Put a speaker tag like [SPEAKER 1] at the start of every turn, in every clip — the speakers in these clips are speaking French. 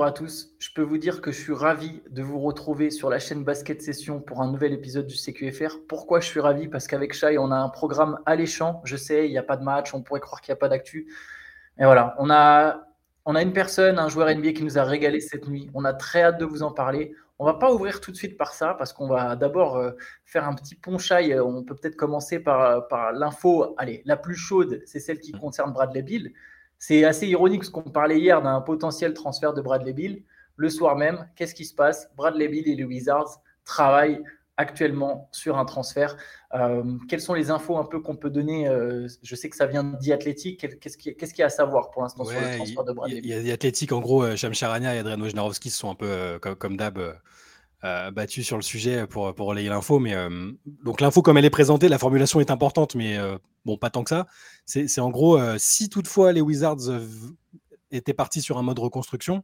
[SPEAKER 1] bonjour à tous. Je peux vous dire que je suis ravi de vous retrouver sur la chaîne Basket Session pour un nouvel épisode du CQFR. Pourquoi je suis ravi? Parce qu'avec Shai, on a un programme alléchant. Je sais, il n'y a pas de match, on pourrait croire qu'il n'y a pas d'actu. Et voilà, on a, on a une personne, un joueur NBA qui nous a régalé cette nuit. On a très hâte de vous en parler. On va pas ouvrir tout de suite par ça parce qu'on va d'abord euh, faire un petit pont Shai. On peut peut-être commencer par, par l'info. Allez, la plus chaude, c'est celle qui concerne Bradley Bill. C'est assez ironique ce qu'on parlait hier d'un potentiel transfert de Bradley Bill. Le soir même, qu'est-ce qui se passe? Bradley Bill et les Wizards travaillent actuellement sur un transfert. Euh, quelles sont les infos un peu qu'on peut donner? Euh, Je sais que ça vient d'Athletic. Qu'est-ce qu'il y a à savoir pour l'instant sur le transfert de Bradley
[SPEAKER 2] Bill Il y a Athletic, en gros, Sham euh, Charania et Adrian Wojnarowski sont un peu comme, comme d'hab euh, battu sur le sujet pour, pour relayer l'info. Mais euh, donc l'info comme elle est présentée, la formulation est importante, mais euh, bon, pas tant que ça. C'est en gros, si toutefois les Wizards étaient partis sur un mode reconstruction,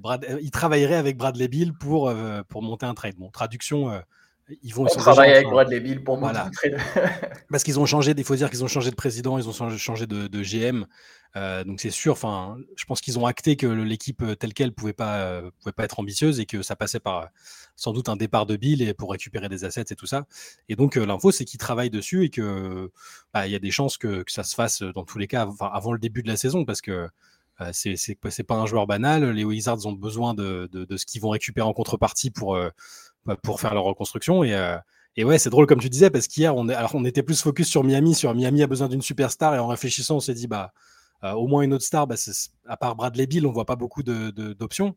[SPEAKER 2] Brad, ils travailleraient avec Bradley Bill pour, pour monter un trade. Bon, traduction
[SPEAKER 1] ils vont. On travaille avec Bradley pour voilà.
[SPEAKER 2] Parce qu'ils ont changé, il faut dire qu'ils ont changé de président, ils ont changé de, de GM. Euh, donc c'est sûr, enfin, je pense qu'ils ont acté que l'équipe euh, telle qu'elle pouvait pas, euh, pouvait pas être ambitieuse et que ça passait par sans doute un départ de Bill et pour récupérer des assets et tout ça. Et donc l'info c'est qu'ils travaillent dessus et que bah, il y a des chances que, que, ça se fasse dans tous les cas avant le début de la saison parce que euh, c'est pas un joueur banal. Les Wizards ont besoin de, de, de ce qu'ils vont récupérer en contrepartie pour pour faire leur reconstruction. Et, euh, et ouais, c'est drôle comme tu disais, parce qu'hier, on, alors on était plus focus sur Miami, sur Miami a besoin d'une superstar, et en réfléchissant, on s'est dit, bah, euh, au moins une autre star, bah, à part Bradley Bill, on voit pas beaucoup d'options. De,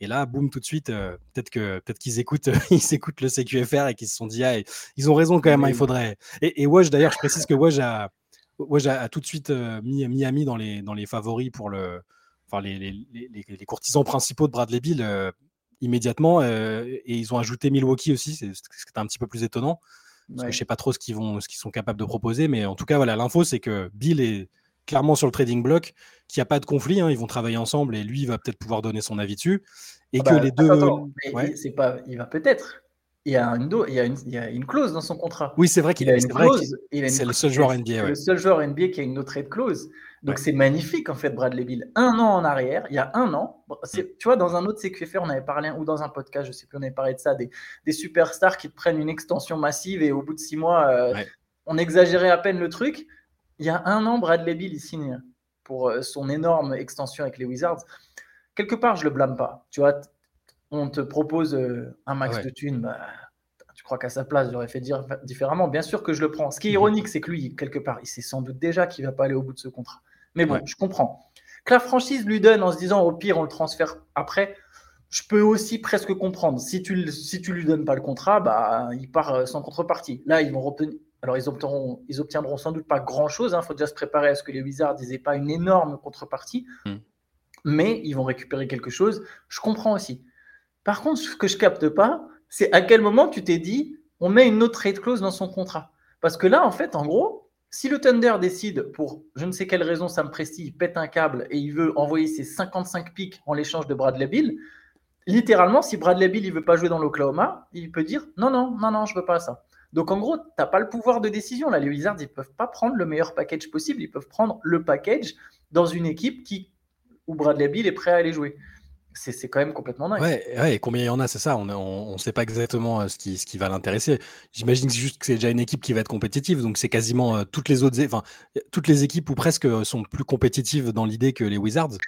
[SPEAKER 2] et là, boum, tout de suite, euh, peut-être que peut-être qu'ils écoutent, ils écoutent le CQFR et qu'ils se sont dit, ah, ils ont raison quand même, hein, il faudrait. Et, et Woj, d'ailleurs, je précise que Woj a, a, tout de suite mis Miami dans les, dans les favoris pour le, enfin les, les, les, les courtisans principaux de Bradley Bill immédiatement. Euh, et ils ont ajouté Milwaukee aussi, c'est un petit peu plus étonnant. Parce que je sais pas trop ce qu'ils vont, ce qu'ils sont capables de proposer, mais en tout cas, voilà, l'info c'est que Bill est clairement sur le trading block, qu'il n'y a pas de conflit, hein, ils vont travailler ensemble et lui il va peut-être pouvoir donner son avis dessus, et ah que bah, les deux.
[SPEAKER 1] c'est pas, il va peut-être. Il y, a une, il, y a une, il y a une clause dans son contrat.
[SPEAKER 2] Oui, c'est vrai qu'il a, une clause. C'est le seul joueur NBA.
[SPEAKER 1] Le seul joueur NBA qui a une autre trade clause. Donc c'est magnifique en fait Bradley Bill. Un an en arrière, il y a un an, mm. tu vois, dans un autre CQFR, on avait parlé, ou dans un podcast, je sais plus, on avait parlé de ça, des, des superstars qui prennent une extension massive et au bout de six mois, euh, on exagérait à peine le truc. Il y a un an, Bradley Bill, il signe pour euh, son énorme extension avec les Wizards. Quelque part, je le blâme pas. Tu vois, on te propose euh, un max de thunes, bah, je crois qu'à sa place, j'aurais fait dire différemment. Bien sûr que je le prends. Ce qui est mm-hmm. ironique, c'est que lui, quelque part, il sait sans doute déjà qu'il va pas aller au bout de ce contrat. Mais bon, je comprends. Que la franchise lui donne en se disant au pire, on le transfère après, je peux aussi presque comprendre. Si tu si tu lui donnes pas le contrat, bah, il part euh, sans contrepartie. Là, ils vont Alors, ils obtiendront, ils obtiendront sans doute pas grand-chose. Il hein. faut déjà se préparer à ce que les Wizards n'aient pas une énorme contrepartie. Hmm. Mais ils vont récupérer quelque chose. Je comprends aussi. Par contre, ce que je capte pas, c'est à quel moment tu t'es dit, on met une autre trade clause dans son contrat. Parce que là, en fait, en gros, si le Thunder décide, pour je ne sais quelle raison, Sam Presti pète un câble et il veut envoyer ses 55 pics en l'échange de Bradley Bill, littéralement, si Bradley Bill ne veut pas jouer dans l'Oklahoma, il peut dire non, non, non, non, je ne veux pas ça. Donc en gros, tu n'as pas le pouvoir de décision. Là, les Wizards, ils ne peuvent pas prendre le meilleur package possible. Ils peuvent prendre le package dans une équipe qui, où Bradley Bill est prêt à aller jouer c'est quand même complètement dingue.
[SPEAKER 2] Ouais, et combien il y en a, c'est ça. On ne sait pas exactement euh, ce qui, ce qui va l'intéresser. J'imagine juste que c'est déjà une équipe qui va être compétitive, donc c'est quasiment euh, toutes les autres, enfin toutes les équipes ou presque euh, sont plus compétitives dans l'idée que les Wizards.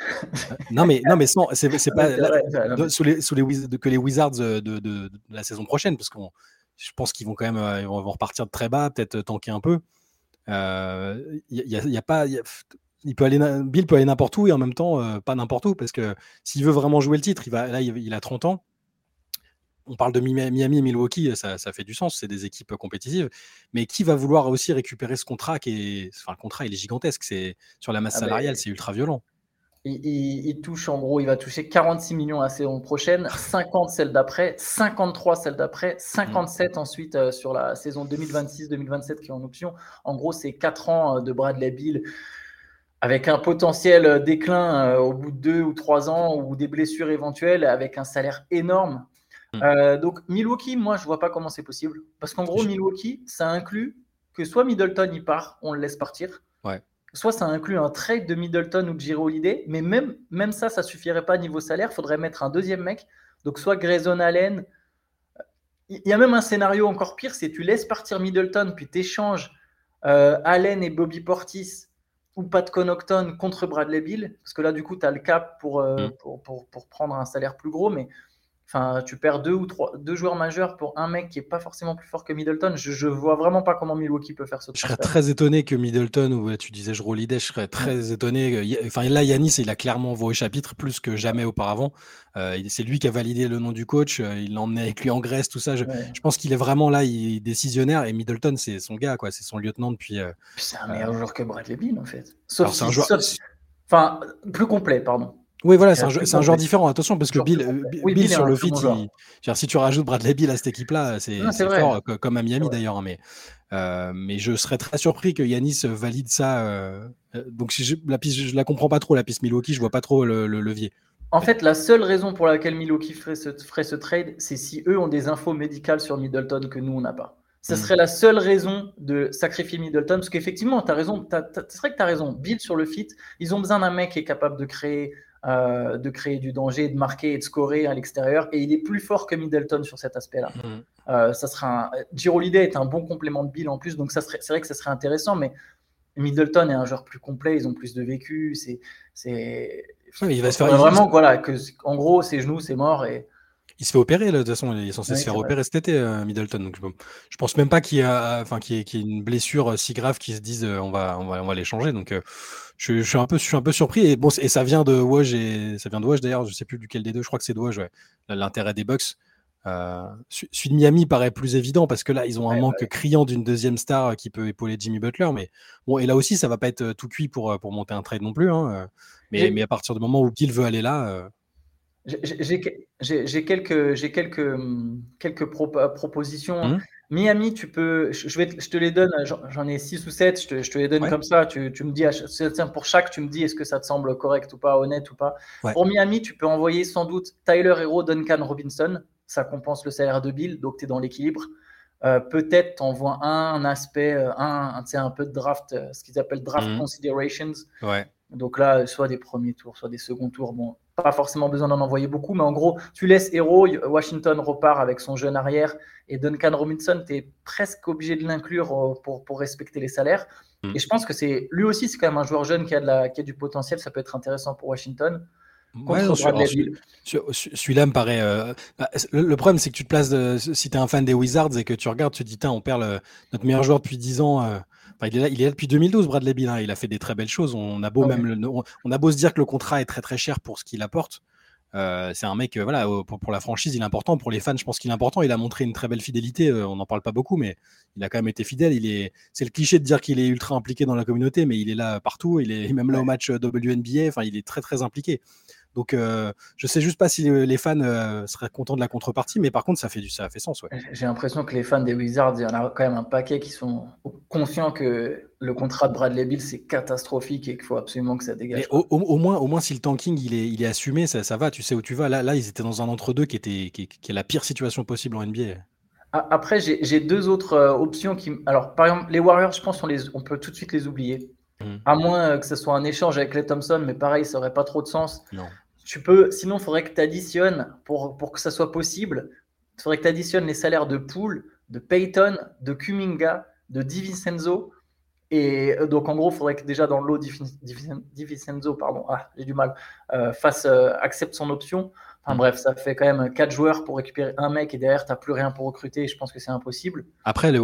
[SPEAKER 2] non mais non mais sans, c'est pas sous les, sous les que les Wizards de, de, la saison prochaine, parce qu'on, je pense qu'ils vont quand même, ils vont repartir de très bas, peut-être tanker un peu. Il n'y a, y a, pas, il peut aller, Bill peut aller n'importe où et en même temps euh, pas n'importe où parce que s'il veut vraiment jouer le titre, il va, là il, a 30 ans. On parle de Miami et Milwaukee, ça, fait du sens, c'est des équipes compétitives. Mais qui va vouloir aussi récupérer ce contrat qui est, enfin le contrat il est gigantesque, c'est sur la masse ah, salariale, c'est ultra violent.
[SPEAKER 1] Il, touche en gros, il va toucher 46 millions la saison prochaine, 50 celle d'après, 53 celle d'après, 57 mm. ensuite euh, sur la saison 2026-2027 qui est en option. En gros, c'est 4 ans euh, de Bradley Bill avec un potentiel euh, déclin euh, au bout de deux ou trois ans ou des blessures éventuelles, avec un salaire énorme. Hmm. Euh, donc Milwaukee, moi, je vois pas comment c'est possible. Parce qu'en gros, Milwaukee, ça inclut que soit Middleton y part, on le laisse partir. soit ça inclut un trade de Middleton ou de Giro Holiday, mais même, même ça, ça suffirait pas niveau salaire. Il faudrait mettre un deuxième mec. Donc soit Grayson Allen. Il y a même un scénario encore pire, c'est tu laisses partir Middleton, puis tu échanges euh, Allen et Bobby Portis ou Pat Connaughton contre Bradley Bill, parce que là, du coup, tu as le cap pour, euh, mm. pour, pour, pour, prendre un salaire plus gros, mais Enfin, tu perds deux ou trois deux joueurs majeurs pour un mec qui est pas forcément plus fort que Middleton. Je, je vois vraiment pas comment Milwaukee peut faire ce
[SPEAKER 2] Je serais très étonné que Middleton ou tu disais je Holiday, je serais très étonné. Enfin là, Yanis, il a clairement voix au chapitre plus que jamais auparavant. Euh, c'est lui qui a validé le nom du coach. Euh, il l'a emmené avec lui en Grèce, tout ça. Je, je pense qu'il est vraiment là, il est décisionnaire. Et Middleton, c'est son gars, quoi. C'est son lieutenant depuis. Euh,
[SPEAKER 1] c'est un meilleur joueur que Bradley Beal en fait. Sauf, si, un joueur... Enfin, plus complet, pardon.
[SPEAKER 2] Oui, voilà, c'est un, genre différent. Attention, parce que Bill, euh, Bill sur le fit, si tu rajoutes Bradley Bill à cette équipe-là, c'est fort, comme à Miami d'ailleurs. Mais, euh, mais je serais très surpris que Yanis valide ça. Euh, donc, si je, la piste, je la comprends pas trop, la piste Milwaukee, je vois pas trop le, levier.
[SPEAKER 1] En fait, la seule raison pour laquelle Milwaukee ferait ce, ferait ce trade, c'est si eux ont des infos médicales sur Middleton que nous, on n'a pas. Ça hmm. serait la seule raison de sacrifier Middleton, parce qu'effectivement, tu as raison, c'est vrai que tu as raison. Bill sur le fit, ils ont besoin d'un mec qui est capable de créer euh, de créer du danger, de marquer et de scorer à l'extérieur. Et il est plus fort que Middleton sur cet aspect-là. Mm. Euh, ça sera un... est un bon complément de Bill en plus, donc ça serait... c'est vrai que ça serait intéressant, mais Middleton est un joueur plus complet, ils ont plus de vécu. C'est, c'est... il va se faire vraiment voilà que en gros ses genoux c'est mort et
[SPEAKER 2] il se fait opérer, de toute façon, il est censé se faire opérer cet été, euh, Middleton. Donc, je pense même pas qu'il y a, enfin, qu'il y, ait, une blessure euh, si grave qu'ils se disent euh, on va, on va, on va l'échanger. Donc, je, suis un peu, je suis un peu surpris. Et bon, et ça vient de Woj et ça vient de Woj d'ailleurs. Je sais plus duquel des deux. Je crois que c'est de Woj. L'intérêt des Bucks. celui de Miami paraît plus évident parce que là, ils ont un manque criant d'une deuxième star qui peut épauler Jimmy Butler. Mais bon, et là aussi, ça va pas être tout cuit pour, pour monter un trade non plus. Hein, mais, mais à partir du moment où Bill veut aller là.
[SPEAKER 1] J'ai quelques, quelques, hum, quelques euh, propositions. Mmh. Miami, tu peux, je, vais, je te les donne, j'en ai six ou sept, je te, je te les donne comme ça. Tu, tu, me dis, pour chaque, tu me dis est-ce que ça te semble correct ou pas, honnête ou pas. Pour Miami, tu peux envoyer sans doute Tyler Hero, Duncan Robinson. Ça compense le salaire de Bill, donc tu es dans l'équilibre. Euh, peut-être t'envoies un, un, aspect, euh, un, un, un peu de draft, ce qu'ils appellent draft mmh. considerations.
[SPEAKER 2] Ouais.
[SPEAKER 1] Donc là, soit des premiers tours, soit des seconds tours. Bon, pas forcément besoin d'en envoyer beaucoup, mais en gros, tu laisses Hero, Washington repart avec son jeune arrière, et Duncan Robinson, tu es presque obligé de l'inclure euh, pour, pour, respecter les salaires. Mm. Et je pense que c'est lui aussi, c'est quand même un joueur jeune qui a, de la, qui a du potentiel, ça peut être intéressant pour Washington.
[SPEAKER 2] Celui-là me paraît. Euh, bah, le, problème, c'est que tu te places, de, si tu es un fan des Wizards et que tu regardes, tu te dis, on perd notre meilleur joueur depuis 10 ans. Euh, il, est là, il, est là, depuis 2012, Bradley Beal. Hein. Il a fait des très belles choses. On a beau ah même, on, a beau se dire que le contrat est très très cher pour ce qu'il apporte. Euh, c'est un mec, voilà, pour, la franchise, il est important. Pour les fans, je pense qu'il est important. Il a montré une très belle fidélité. On n'en parle pas beaucoup, mais il a quand même été fidèle. Il est, c'est le cliché de dire qu'il est ultra impliqué dans la communauté, mais il est là partout. Il est même là au match WNBA. Enfin, il est très très impliqué. Donc, euh, je sais juste pas si les fans euh, seraient contents de la contrepartie, mais par contre, ça fait, du, ça fait sens. Ouais.
[SPEAKER 1] J'ai l'impression que les fans des Wizards, il y en a quand même un paquet qui sont conscients que le contrat de Bradley Bill, c'est catastrophique et qu'il faut absolument que ça dégage.
[SPEAKER 2] Au, moins, au moins, si le tanking il est, il est assumé, ça, ça va, tu sais où tu vas. Là, là ils étaient dans un entre-deux qui, était, qui, est la pire situation possible en NBA.
[SPEAKER 1] Après, j'ai deux autres euh, options qui. Alors, par exemple, les Warriors, je pense qu'on on peut tout de suite les oublier. Mmh. À moins que ce soit un échange avec les Thompson, mais pareil, ça n'aurait pas trop de sens.
[SPEAKER 2] Non
[SPEAKER 1] tu peux, sinon, il faudrait que tu additionnes, pour, pour que ça soit possible, il faudrait que tu additionnes les salaires de Poole, de Payton, de Kuminga, de DiVincenzo. Et euh, donc, en gros, il faudrait que déjà dans l'eau, DiVincenzo, pardon, ah, j'ai du mal, euh, fasse, euh, accepte son option. Enfin mm. bref, ça fait quand même 4 joueurs pour récupérer un mec et derrière, tu n'as plus rien pour recruter. je pense que c'est impossible.
[SPEAKER 2] Après, les,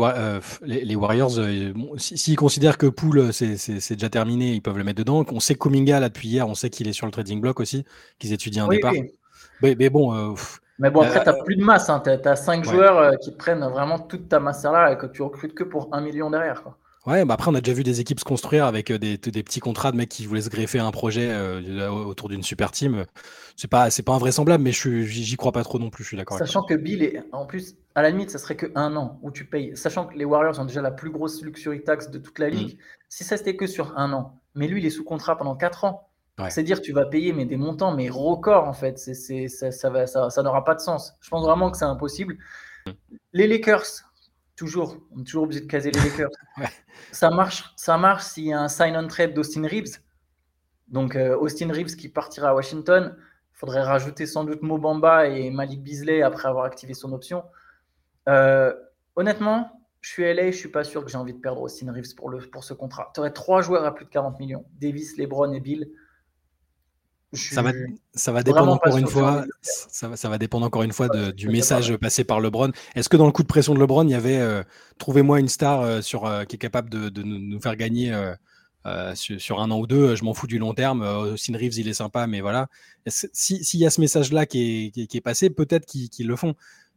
[SPEAKER 2] les, Warriors, s'ils considèrent que Poole, c'est déjà terminé, ils peuvent le mettre dedans. On sait que Kuminga, là, depuis hier, on sait qu'il est sur le trading block aussi, qu'ils étudient un départ. Mais, mais, bon.
[SPEAKER 1] mais bon, après, tu n'as plus de masse. Hein. Tu as, 5 joueurs qui prennent vraiment toute ta masse là et que tu recrutes que pour 1 million derrière. Quoi.
[SPEAKER 2] Ouais, bah après, on a déjà vu des équipes se construire avec euh, des, des petits contrats de mecs qui voulaient se greffer un projet euh, autour d'une super team. C'est pas, c'est pas invraisemblable, mais je j'y crois pas trop non plus. Je suis d'accord.
[SPEAKER 1] Sachant que Bill est, en plus, à la limite, ça serait que un an où tu payes. Sachant que les Warriors ont déjà la plus grosse luxury tax de toute la mmh. ligue. Si ça c'était que sur un an, mais lui, il est sous contrat pendant quatre ans. C'est-à-dire tu vas payer mais des montants mais records en fait. C'est, c'est, ça, ça, ça, ça n'aura pas de sens. Je pense vraiment que c'est impossible. Mmh. Les Lakers, Toujours. On est toujours obligé de caser les Lakers. Ça marche, ça marche s'il y a un sign-on trade d'Austin Reeves. Donc, euh, Austin Reeves qui partira à Washington. Il faudrait rajouter sans doute Mobamba et Malik Beasley après avoir activé son option. Euh, honnêtement, je suis LA, je suis pas sûr que j'ai envie de perdre Austin Reeves pour, le, pour ce contrat. Tu aurais trois joueurs à plus de 40 millions Davis, LeBron et Bill.
[SPEAKER 2] Ça va, ça va dépendre encore une fois. Ça va, ça va, dépendre encore une fois de, du message passé par LeBron. Est-ce que dans le coup de pression de LeBron, il y avait euh, trouvez-moi une star euh, sur, euh, qui est capable de, de nous, faire gagner sur, sur, un an ou deux? Je m'en fous du long terme. Austin Reeves, il est sympa, mais voilà. S'il y a ce message-là qui est, qui, qui est, passé, peut-être qu'ils le font.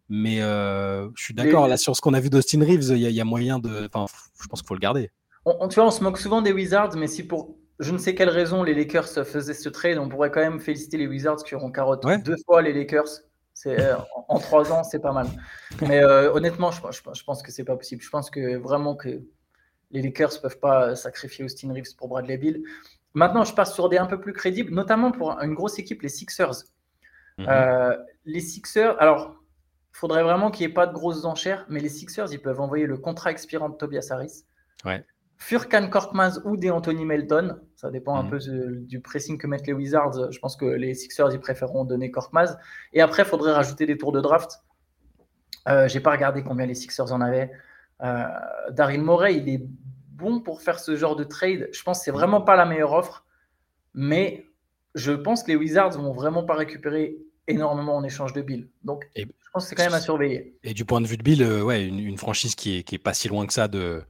[SPEAKER 2] Mais je suis d'accord, là, sur ce qu'on a vu d'Austin Reeves, il y, y, a moyen de. Enfin, je pense qu'il faut le garder.
[SPEAKER 1] On, tu vois, on se moque souvent des Wizards, mais si pour je ne sais quelle raison les Lakers faisaient ce trade, on pourrait quand même féliciter les Wizards qui auront carotte deux fois les Lakers. C'est, euh, en, trois ans, c'est pas mal. Mais euh, honnêtement, je, je, pense que c'est pas possible. Je pense que vraiment que les Lakers peuvent pas sacrifier Austin Reeves pour Bradley Bill. Maintenant, je passe sur des un peu plus crédibles, notamment pour une grosse équipe, les Sixers. Mhm. Euh, les Sixers, alors, il faudrait vraiment qu'il n'y ait pas de grosses enchères, mais les Sixers, ils peuvent envoyer le contrat expirant de Tobias Harris.
[SPEAKER 2] Ouais.
[SPEAKER 1] Furkan Korkmaz ou des Anthony Melton. Ça dépend un mhm. peu du pressing que mettent les Wizards. Je pense que les Sixers, ils préféreront donner Korkmaz. Et après, il faudrait rajouter des tours de draft. Euh, J'ai pas regardé combien les Sixers en avaient. Euh, Daryl Morey, il est bon pour faire ce genre de trade. Je pense que c'est vraiment pas la meilleure offre. Mais je pense que les Wizards vont vraiment pas récupérer énormément en échange de Bill. Donc, je pense que c'est quand même à surveiller.
[SPEAKER 2] Et du point de vue de Bill, euh, ouais, une, franchise qui est, qui est pas si loin que ça de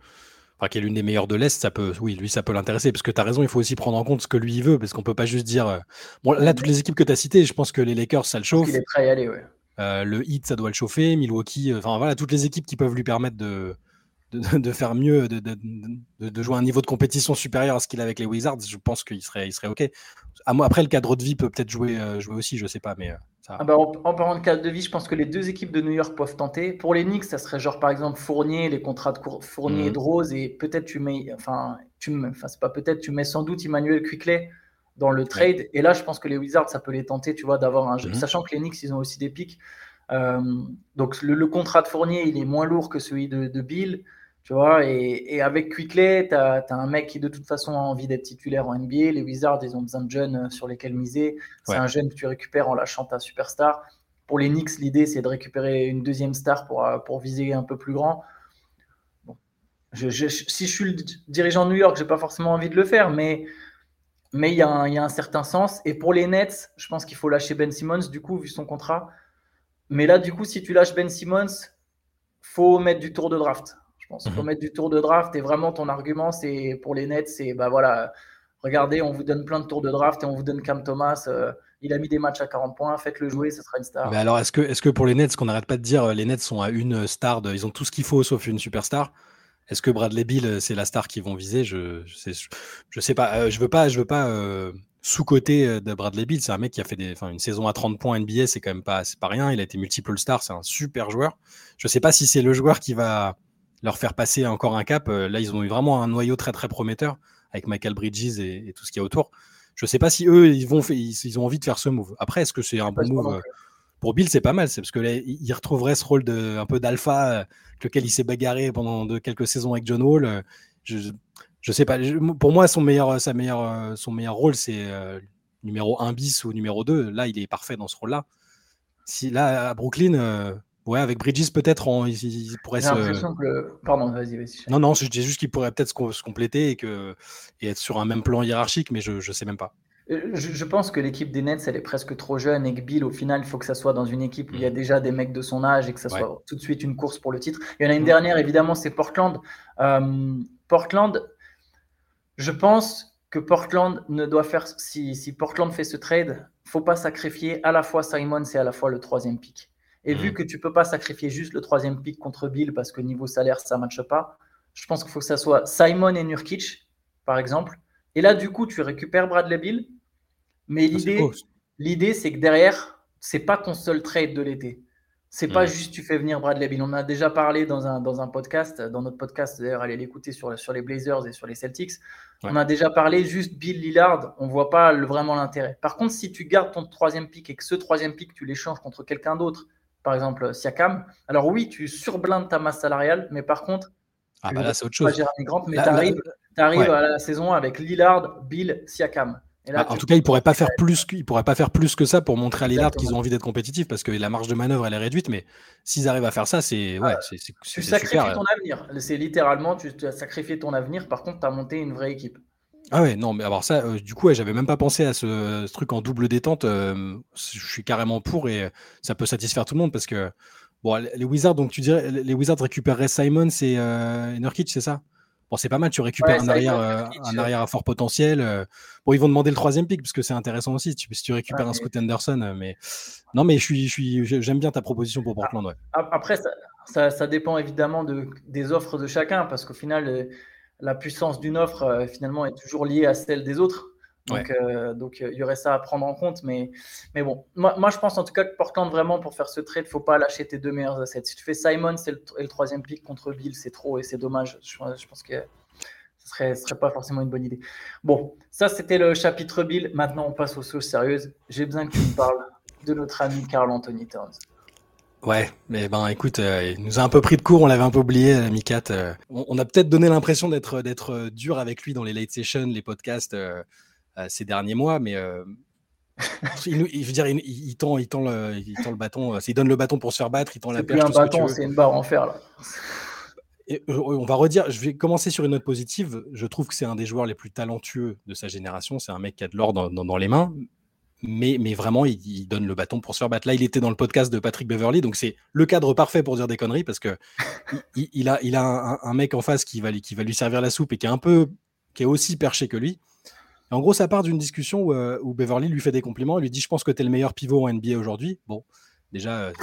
[SPEAKER 2] enfin, qui est l'une des meilleures de l'Est, ça peut, oui, lui, ça peut l'intéresser. Parce que tu as raison, il faut aussi prendre en compte ce que lui veut, parce qu'on peut pas juste dire. Euh, bon, là, toutes les équipes que tu as citées, je pense que les Lakers, ça le chauffe.
[SPEAKER 1] Il est prêt à y aller, ouais.
[SPEAKER 2] Euh, le Heat, ça doit le chauffer. Milwaukee, euh, enfin voilà, toutes les équipes qui peuvent lui permettre de, de, faire mieux, de, de, jouer un niveau de compétition supérieur à ce qu'il a avec les Wizards, je pense qu'il serait, il serait OK. Après, le cadre de vie peut peut-être jouer, jouer aussi, je sais pas, mais
[SPEAKER 1] ah bah, en, parlant de cadre de vie, je pense que les deux équipes de New York peuvent tenter. Pour les Knicks, ça serait genre par exemple Fournier, les contrats de Fournier et de mhm. Rose, et peut-être tu mets, enfin, tu enfin c'est pas peut-être, tu mets sans doute Emmanuel Quickley dans le trade. Et là, je pense que les Wizards, ça peut les tenter, tu vois, d'avoir un jeu. Mhm. Sachant que les Knicks, ils ont aussi des pics. Euh, donc le, contrat de Fournier, il est moins lourd que celui de Bill. Tu vois, et, avec Quickley, tu as, un mec qui de toute façon a envie d'être titulaire en NBA. Les Wizards, ils ont besoin de jeunes euh, sur lesquels miser. C'est un jeune que tu récupères en lâchant ta superstar. Pour les Knicks, l'idée, c'est de récupérer une deuxième star pour, euh, pour viser un peu plus grand. si je suis le dirigeant de New York, j'ai pas forcément envie de le faire, mais mais il y, y, a un certain sens. Et pour les Nets, je pense qu'il faut lâcher Ben Simmons, du coup, vu son contrat. Mais là, du coup, si tu lâches Ben Simmons, faut mettre du tour de draft. Je pense qu'il faut mhm. mettre du tour de draft et vraiment ton argument, c'est pour les Nets, c'est bah voilà, regardez, on vous donne plein de tours de draft et on vous donne Cam Thomas. Euh, il a mis des matchs à 40 points, faites-le jouer, ce sera une star.
[SPEAKER 2] Mais alors, est-ce que, est que pour les Nets, ce qu'on n'arrête pas de dire, les Nets sont à une star, de, ils ont tout ce qu'il faut sauf une superstar. Est-ce que Bradley Bill, c'est la star qu'ils vont viser? Je, je, sais, je, sais pas. Euh, je veux pas, je veux pas euh, sous-côté de Bradley Bill. C'est un mec qui a fait des, une saison à 30 points NBA, c'est quand même pas, pas rien. Il a été multiple star, c'est un super joueur. Je sais pas si c'est le joueur qui va leur faire passer encore un cap. Euh, là, ils ont eu vraiment un noyau très très prometteur avec Michael Bridges et, tout ce qu'il y a autour. Je ne sais pas si eux, ils, vont, ils, ont envie de faire ce move. Après, est-ce que c'est un bon move euh, Pour Bill, c'est pas mal. C'est parce que là, il retrouverait ce rôle de, un peu d'alpha, euh, lequel il s'est bagarré pendant de, quelques saisons avec John Wall. Je, je sais pas. pour moi, son meilleur, sa meilleure, son meilleur rôle, c'est numéro 1 bis ou numéro 2. Là, il est parfait dans ce rôle-là. Si là, à Brooklyn, Ouais, avec Bridges, peut-être, il, pourrait
[SPEAKER 1] se. Pardon, vas-y, vas-y.
[SPEAKER 2] Non, non, je dis juste qu'il pourrait peut-être se, compléter et, que, et être sur un même plan hiérarchique, mais je ne sais même pas.
[SPEAKER 1] Euh, je, pense que l'équipe des Nets, elle est presque trop jeune et que Bill, au final, il faut que ça soit dans une équipe où il y a mm. déjà des mecs de son âge et que ça soit tout de suite une course pour le titre. Il y en a une mm. dernière, évidemment, c'est Portland. Euh, Portland, je pense que Portland ne doit faire. Si, si Portland fait ce trade, il ne faut pas sacrifier à la fois Simon et à la fois le troisième pick. Et vu mm. que tu peux pas sacrifier juste le troisième pick contre Bill parce que niveau salaire, ça ne matche pas, je pense qu'il faut que ça soit Simon et Nurkic, par exemple. Et là, du coup, tu récupères Bradley Bill. Mais l'idée, l'idée, c'est que derrière, c'est pas ton seul trade de l'été. C'est pas mm. juste tu fais venir Bradley Bill. On a déjà parlé dans un, dans un podcast, dans notre podcast, d'ailleurs, allez l'écouter sur, sur les Blazers et sur les Celtics. On a déjà parlé juste Bill Lillard. On voit pas vraiment l'intérêt. Par contre, si tu gardes ton troisième pick et que ce troisième pick, tu l'échanges contre quelqu'un d'autre par exemple Siakam, alors oui, tu surblindes ta masse salariale, mais par contre,
[SPEAKER 2] ah bah là, c'est autre chose.
[SPEAKER 1] Grant, mais tu arrives, à la saison avec Lillard, Bill, Siakam.
[SPEAKER 2] Bah, en tout cas, ils pourraient pas faire plus, pourraient pas faire plus que ça pour montrer à Lillard qu'ils ont envie d'être compétitifs parce que la marge de manœuvre elle est réduite. Mais s'ils arrivent à faire ça, c'est ouais, c'est
[SPEAKER 1] tu sacrifies ton avenir. C'est littéralement tu as sacrifié ton avenir. Par contre, tu as monté une vraie équipe.
[SPEAKER 2] Ah ouais, non, mais alors ça, euh, du coup, j'avais même pas pensé à ce, truc en double détente. Euh, je suis carrément pour et ça peut satisfaire tout le monde parce que bon, les Wizards, donc tu dirais, les Wizards récupéreraient Simon et euh, Nurkic, c'est ça? Bon, c'est pas mal, tu récupères un, arrière, un arrière à fort potentiel. bon, ils vont demander le troisième pick parce que c'est intéressant aussi si tu, si tu récupères un Scoot Anderson. Mais non, mais je suis, je suis, j'aime bien ta proposition pour Portland. Ouais.
[SPEAKER 1] Après, ça, ça, dépend évidemment de, des offres de chacun parce qu'au final la puissance d'une offre, euh, finalement, est toujours liée à celle des autres. Donc, euh, donc euh, il y aurait ça à prendre en compte. Mais, mais bon, moi, moi, je pense en tout cas que Portland, vraiment, pour faire ce trade, il ne faut pas lâcher tes deux meilleurs assets. Si tu fais Simon, c'est le, troisième pick contre Bill, c'est trop et c'est dommage. Je, pense que ce serait, serait pas forcément une bonne idée. Bon, ça, c'était le chapitre Bill. Maintenant, on passe aux choses sérieuses. J'ai besoin que tu me parles de notre ami Carl Anthony Towns.
[SPEAKER 2] Ouais, mais ben écoute, euh, il nous a un peu pris de court, on l'avait un peu oublié, euh, Mikat. Euh. on, a peut-être donné l'impression d'être d'être dur avec lui dans les late sessions, les podcasts ces derniers mois, mais il, dire, il, tend, il tend le, il tend le bâton, il donne le bâton pour se faire battre, il tend la perche.
[SPEAKER 1] C'est un bâton, c'est une barre en fer là.
[SPEAKER 2] Et on va redire, je vais commencer sur une note positive. Je trouve que c'est un des joueurs les plus talentueux de sa génération. C'est un mec qui a de l'or dans, dans, les mains, mais, mais vraiment, il, donne le bâton pour se faire battre. Là, il était dans le podcast de Patrick Beverly, donc c'est le cadre parfait pour dire des conneries parce que il, a, il a un, mec en face qui va, qui va lui servir la soupe et qui est un peu, qui est aussi perché que lui. en gros, ça part d'une discussion où, euh, où, Beverly lui fait des compliments, il lui dit Je pense que tu es le meilleur pivot en NBA aujourd'hui. Bon, déjà, euh,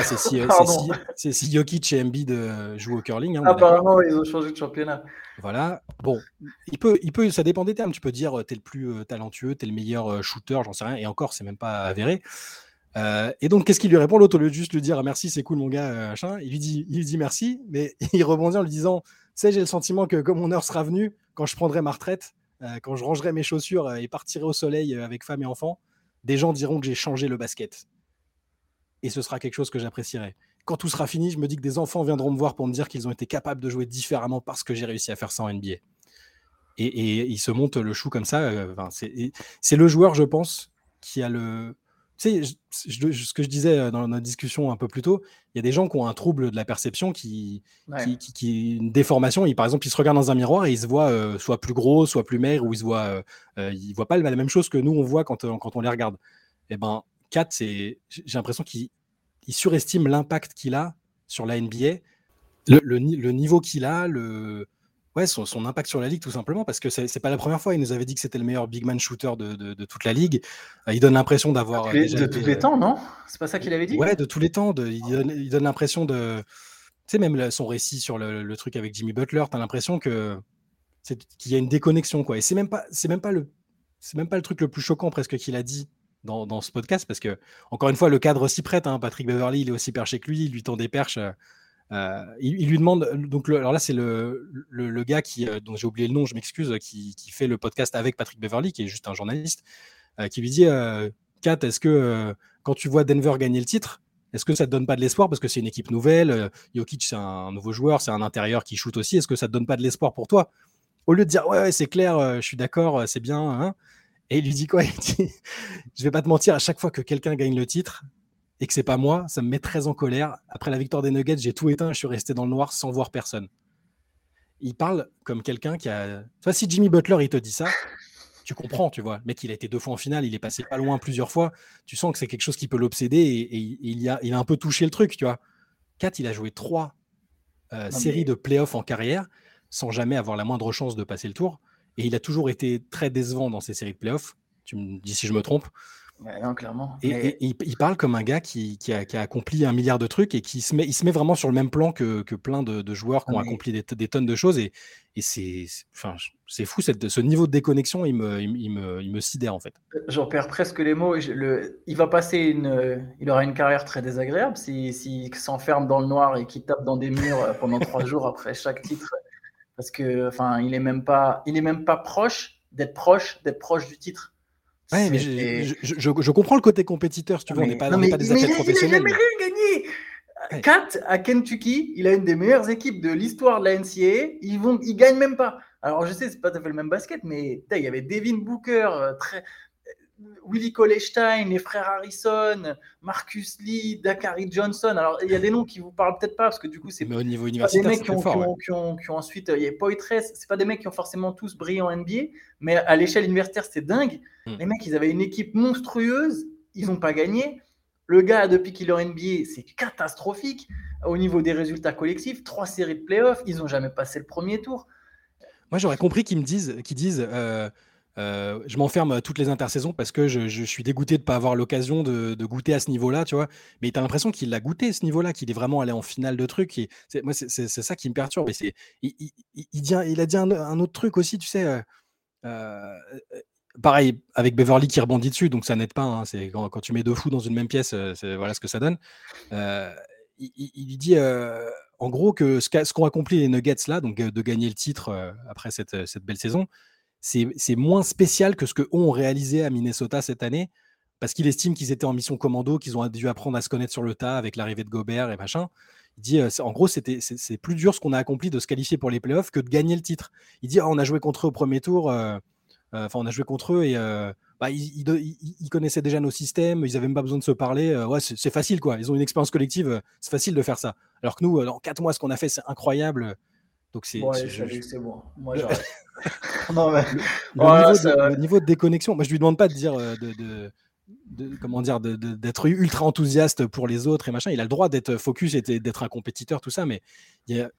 [SPEAKER 2] c'est si, euh, si, si, Jokic et Embiid euh, jouent au curling. Hein,
[SPEAKER 1] Apparemment, ils ont changé de championnat.
[SPEAKER 2] Voilà. Bon, il peut, il peut, ça dépend des termes. Tu peux dire euh, t'es le plus talentueux, t'es le meilleur shooter, j'en sais rien. Et encore, c'est même pas avéré. et donc, qu'est-ce qu'il lui répond L'autre, au lieu de juste lui dire merci, c'est cool, mon gars, machin, il lui dit, il lui dit merci, mais il rebondit en lui disant, tu sais, j'ai le sentiment que comme mon heure sera venue, quand je prendrai ma retraite, quand je rangerai mes chaussures et partirai au soleil avec femme et enfant, des gens diront que j'ai changé le basket et ce sera quelque chose que j'apprécierai. Quand tout sera fini, je me dis que des enfants viendront me voir pour me dire qu'ils ont été capables de jouer différemment parce que j'ai réussi à faire ça en NBA. Et, et il se monte le chou comme ça. Euh, c'est le joueur, je pense, qui a le. Tu sais, ce que je disais euh, dans notre discussion un peu plus tôt, il y a des gens qui ont un trouble de la perception, qui, qui, une déformation. par exemple, ils se regardent dans un miroir et ils se voient euh, soit plus gros, soit plus maigre, ou ils se voient, ils voient pas la même chose que nous on voit quand, quand on les regarde. Et eh ben, 4, j'ai l'impression qu'il surestime l'impact qu'il a sur la NBA, le, niveau qu'il a, le, ouais, son, impact sur la ligue, tout simplement, parce que c'est pas la première fois. Il nous avait dit que c'était le meilleur big man shooter de, toute la ligue. Euh, il donne l'impression d'avoir.
[SPEAKER 1] De, tous les temps, non? C'est pas ça qu'il avait dit?
[SPEAKER 2] Ouais, de tous les temps. il donne, l'impression de. Tu sais, même son récit sur le, truc avec Jimmy Butler, tu as l'impression que qu'il y a une déconnexion, quoi. Et c'est même pas, c'est même pas le, c'est même pas le truc le plus choquant presque qu'il a dit dans, ce podcast parce que, encore une fois, le cadre s'y prête. Hein. Patrick Beverly, il est aussi perché que lui, il lui tend des perches. Euh, euh, il, lui demande. Donc, alors là, c'est le, le, gars qui, euh, dont j'ai oublié le nom, je m'excuse, qui, qui, fait le podcast avec Patrick Beverly, qui est juste un journaliste, qui lui dit Kat, est-ce que quand tu vois Denver gagner le titre, est-ce que ça te donne pas de l'espoir parce que c'est une équipe nouvelle Jokic, c'est un nouveau joueur, c'est un intérieur qui shoot aussi. Est-ce que ça te donne pas de l'espoir pour toi? Au lieu de dire ouais, c'est clair, je suis d'accord, c'est bien. Hein, et il lui dit quoi? Il dit Je vais pas te mentir, à chaque fois que quelqu'un gagne le titre et que c'est pas moi, ça me met très en colère. Après la victoire des Nuggets, j'ai tout éteint, je suis resté dans le noir sans voir personne. Il parle comme quelqu'un qui a. Tu si Jimmy Butler il te dit ça, tu comprends, tu vois. Le mec, il a été deux fois en finale, il est passé pas loin plusieurs fois. Tu sens que c'est quelque chose qui peut l'obséder et, il, a, il a un peu touché le truc, tu vois. Kat, il a joué trois euh, séries de playoffs en carrière sans jamais avoir la moindre chance de passer le tour. Et il a toujours été très décevant dans ces séries de playoffs. Tu me dis si je me trompe.
[SPEAKER 1] non, clairement.
[SPEAKER 2] Et, il, parle comme un gars qui, a, accompli un milliard de trucs et qui se met, il se met vraiment sur le même plan que, plein de, joueurs qui ont accompli des, tonnes de choses. Et, c'est enfin, fou, cette, ce niveau de déconnexion, il me, il, me, il me sidère en fait.
[SPEAKER 1] J'en perds presque les mots. Le, il va passer une, il aura une carrière très désagréable s'il si, s'enferme dans le noir et qu'il tape dans des murs pendant trois jours après chaque titre parce que enfin il est même pas il est même pas proche d'être proche d'être proche du titre.
[SPEAKER 2] Ouais, mais je, je, je, comprends le côté compétiteur, si tu veux, on n'est pas, pas, des athlètes professionnels.
[SPEAKER 1] Il n'a jamais rien gagné Kat à Kentucky, il a une des meilleures équipes de l'histoire de la NCAA. Ils vont, ils gagnent même pas. Alors je sais, c'est pas tout à fait le même basket, mais il y avait Devin Booker, euh, très, Willie Colestein, les frères Harrison, Marcus Lee, Dakari Johnson. Alors, il y a des noms qui vous parlent peut-être pas parce que du coup, c'est
[SPEAKER 2] au niveau universitaire,
[SPEAKER 1] des mecs qui ont, ensuite. Il y a Poitres, c'est pas des mecs qui ont forcément tous brillé en NBA, mais à l'échelle universitaire, c'est dingue. Hmm. Les mecs, ils avaient une équipe monstrueuse, ils n'ont pas gagné. Le gars, depuis qu'il est en NBA, c'est catastrophique au niveau des résultats collectifs. Trois séries de playoffs, ils n'ont jamais passé le premier tour.
[SPEAKER 2] Moi, j'aurais compris qu'ils me disent, qu'ils disent. Euh, euh, je m'enferme toutes les intersaisons parce que je, suis dégoûté de ne pas avoir l'occasion de, goûter à ce niveau-là, tu vois. Mais tu as l'impression qu'il l'a goûté ce niveau-là, qu'il est vraiment allé en finale de trucs. Et moi, c'est ça qui me perturbe. Et il, a dit un, autre truc aussi, tu sais. Euh, euh, pareil, avec Beverly qui rebondit dessus, donc ça n'aide pas. Hein, c'est quand, tu mets deux fous dans une même pièce, voilà ce que ça donne. il, dit en gros que ce qu'ont accompli les Nuggets là, donc de gagner le titre après cette belle saison, c'est moins spécial que ce que ont réalisé à Minnesota cette année, parce qu'il estime qu'ils étaient en mission commando, qu'ils ont dû apprendre à se connaître sur le tas avec l'arrivée de Gobert et machin. Il dit, euh, en gros, c'est plus dur ce qu'on a accompli de se qualifier pour les playoffs que de gagner le titre. Il dit, ah, on a joué contre eux au premier tour, euh, euh, enfin, on a joué contre eux et bah, ils, connaissaient déjà nos systèmes, ils n'avaient même pas besoin de se parler. ouais, c'est facile, quoi. Ils ont une expérience collective, c'est facile de faire ça. Alors que nous, en quatre mois, ce qu'on a fait, c'est incroyable. Donc c'est
[SPEAKER 1] c'est bon. Moi,
[SPEAKER 2] le, niveau de, déconnexion, moi je lui demande pas de dire euh, de, comment dire d'être ultra enthousiaste pour les autres et machin. Il a le droit d'être focus et d'être un compétiteur, tout ça, mais il y a,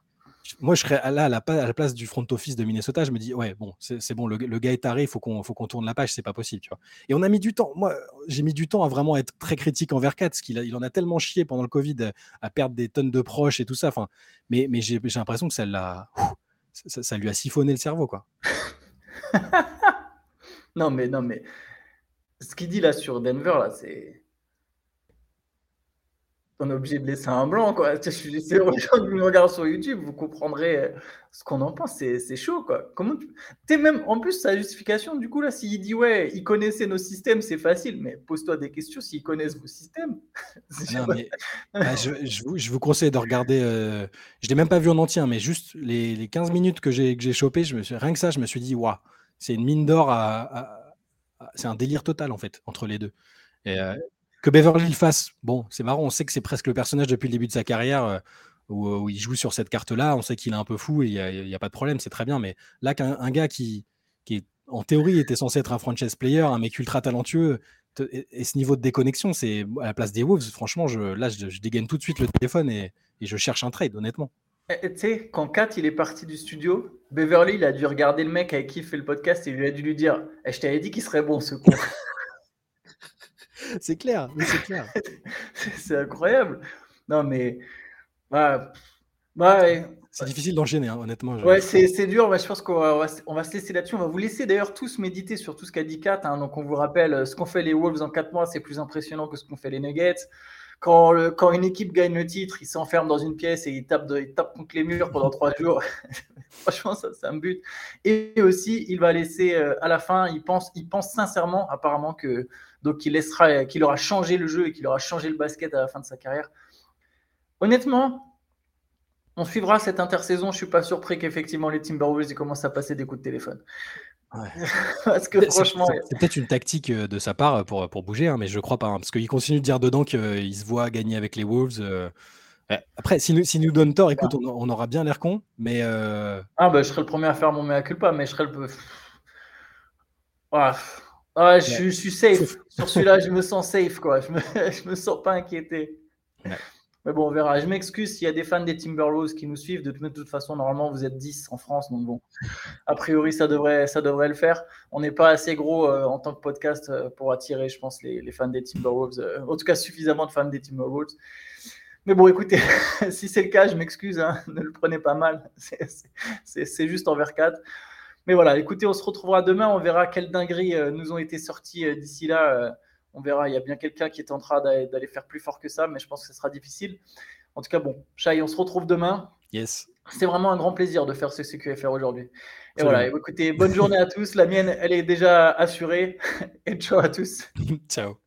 [SPEAKER 2] moi, je serais là à la, place du front office de Minnesota. Je me dis, ouais, bon, c'est bon, le, gars est taré, il faut qu'on tourne la page, c'est pas possible. Tu vois. Et on a mis du temps. Moi, j'ai mis du temps à vraiment être très critique envers Katz, qu'il il en a tellement chié pendant le Covid à, perdre des tonnes de proches et tout ça. Enfin, mais, mais j'ai l'impression que ça, ça, ça, lui a siphonné le cerveau, quoi.
[SPEAKER 1] non, mais non, mais ce qu'il dit là sur Denver, là, c'est on est obligé de laisser un blanc, quoi. Je suis les gens qui me regardent sur YouTube, vous comprendrez euh, ce qu'on en pense. C'est chaud, quoi. Comment tu... es même, en plus, sa justification, du coup, là, s'il dit, ouais, il connaissait nos systèmes, c'est facile, mais pose-toi des questions s'ils connaissent vos systèmes.
[SPEAKER 2] Bah, je, vous, conseille de regarder, euh, je l'ai même pas vu en entier, hein, mais juste les, 15 minutes que j'ai chopé, je me suis, rien que ça, je me suis dit, waouh, c'est une mine d'or à, c'est un délire total, en fait, entre les deux. Et, euh, que Beverly le fasse, bon, c'est marrant, on sait que c'est presque le personnage depuis le début de sa carrière euh, où, il joue sur cette carte-là, on sait qu'il est un peu fou et il n'y a, pas de problème, c'est très bien. Mais là, qu'un gars qui, qui en théorie était censé être un franchise player, un mec ultra talentueux, et, ce niveau de déconnexion, c'est à la place des Wolves, franchement, je, là, je, dégaine tout de suite le téléphone et, je cherche un trade, honnêtement.
[SPEAKER 1] Eh, eh, tu sais, quand Kat il est parti du studio, Beverly il a dû regarder le mec avec qui il fait le podcast et il lui a dû lui dire eh, Je t'avais dit qu'il serait bon ce con.
[SPEAKER 2] c'est clair, c'est clair.
[SPEAKER 1] c'est incroyable. Non, mais. Bah,
[SPEAKER 2] c'est difficile d'enchaîner, hein, honnêtement.
[SPEAKER 1] Ouais, c'est dur. je pense qu'on va, on va, se laisser là-dessus. On va vous laisser d'ailleurs tous méditer sur tout ce qu'a dit Kat. Hein. donc, on vous rappelle, euh, ce qu'ont fait les Wolves en 4 mois, c'est plus impressionnant que ce qu'ont fait les Nuggets. Quand, une équipe gagne le titre, il s'enferme dans une pièce et il tape, il tape contre les murs pendant trois jours. Franchement, ça, ça me bute. Et aussi, il va laisser euh, à la fin, il pense, sincèrement, apparemment, que donc qu'il aura changé le jeu et qu'il aura changé le basket à la fin de sa carrière. Honnêtement, on suivra cette intersaison. Je suis pas surpris qu'effectivement les Timberwolves commencent à passer des coups de téléphone.
[SPEAKER 2] parce que franchement, c'est peut-être une tactique euh, de sa part pour, pour bouger, hein, mais je crois pas, hein, parce qu'il continue de dire dedans qu'il se voit gagner avec les Wolves. Euh. Après, s'il nous, si nous donne tort, écoute, on, aura bien l'air con, mais. Euh,
[SPEAKER 1] ah, bah, je serai le premier à faire mon mea culpa, mais je serai le. Ah, ah, je, suis safe. Sur celui-là, je me sens safe, quoi. Je me, je me sens pas inquiété. Mais bon, on verra. Je m'excuse s'il y a des fans des Timberwolves qui nous suivent. De, toute façon, normalement, vous êtes 10 en France. Donc bon, a priori, ça devrait, ça devrait le faire. On n'est pas assez gros euh, en tant que podcast euh, pour attirer, je pense, les, fans des Timberwolves. Euh, en tout cas, suffisamment de fans des Timberwolves. Mais bon, écoutez, si c'est le cas, je m'excuse. Hein. ne le prenez pas mal. C'est juste envers 4. Mais voilà, écoutez, on se retrouvera demain. On verra quelles dingueries nous ont été sorties d'ici là. On verra. Il y a bien quelqu'un qui est en train d'aller faire plus fort que ça, mais je pense que ce sera difficile. En tout cas, bon, Chai, on se retrouve demain.
[SPEAKER 2] Yes.
[SPEAKER 1] C'est vraiment un grand plaisir de faire ce CQFR aujourd'hui. Et voilà, écoutez, bonne journée à tous. La mienne, elle est déjà assurée. Et ciao à tous.
[SPEAKER 2] ciao.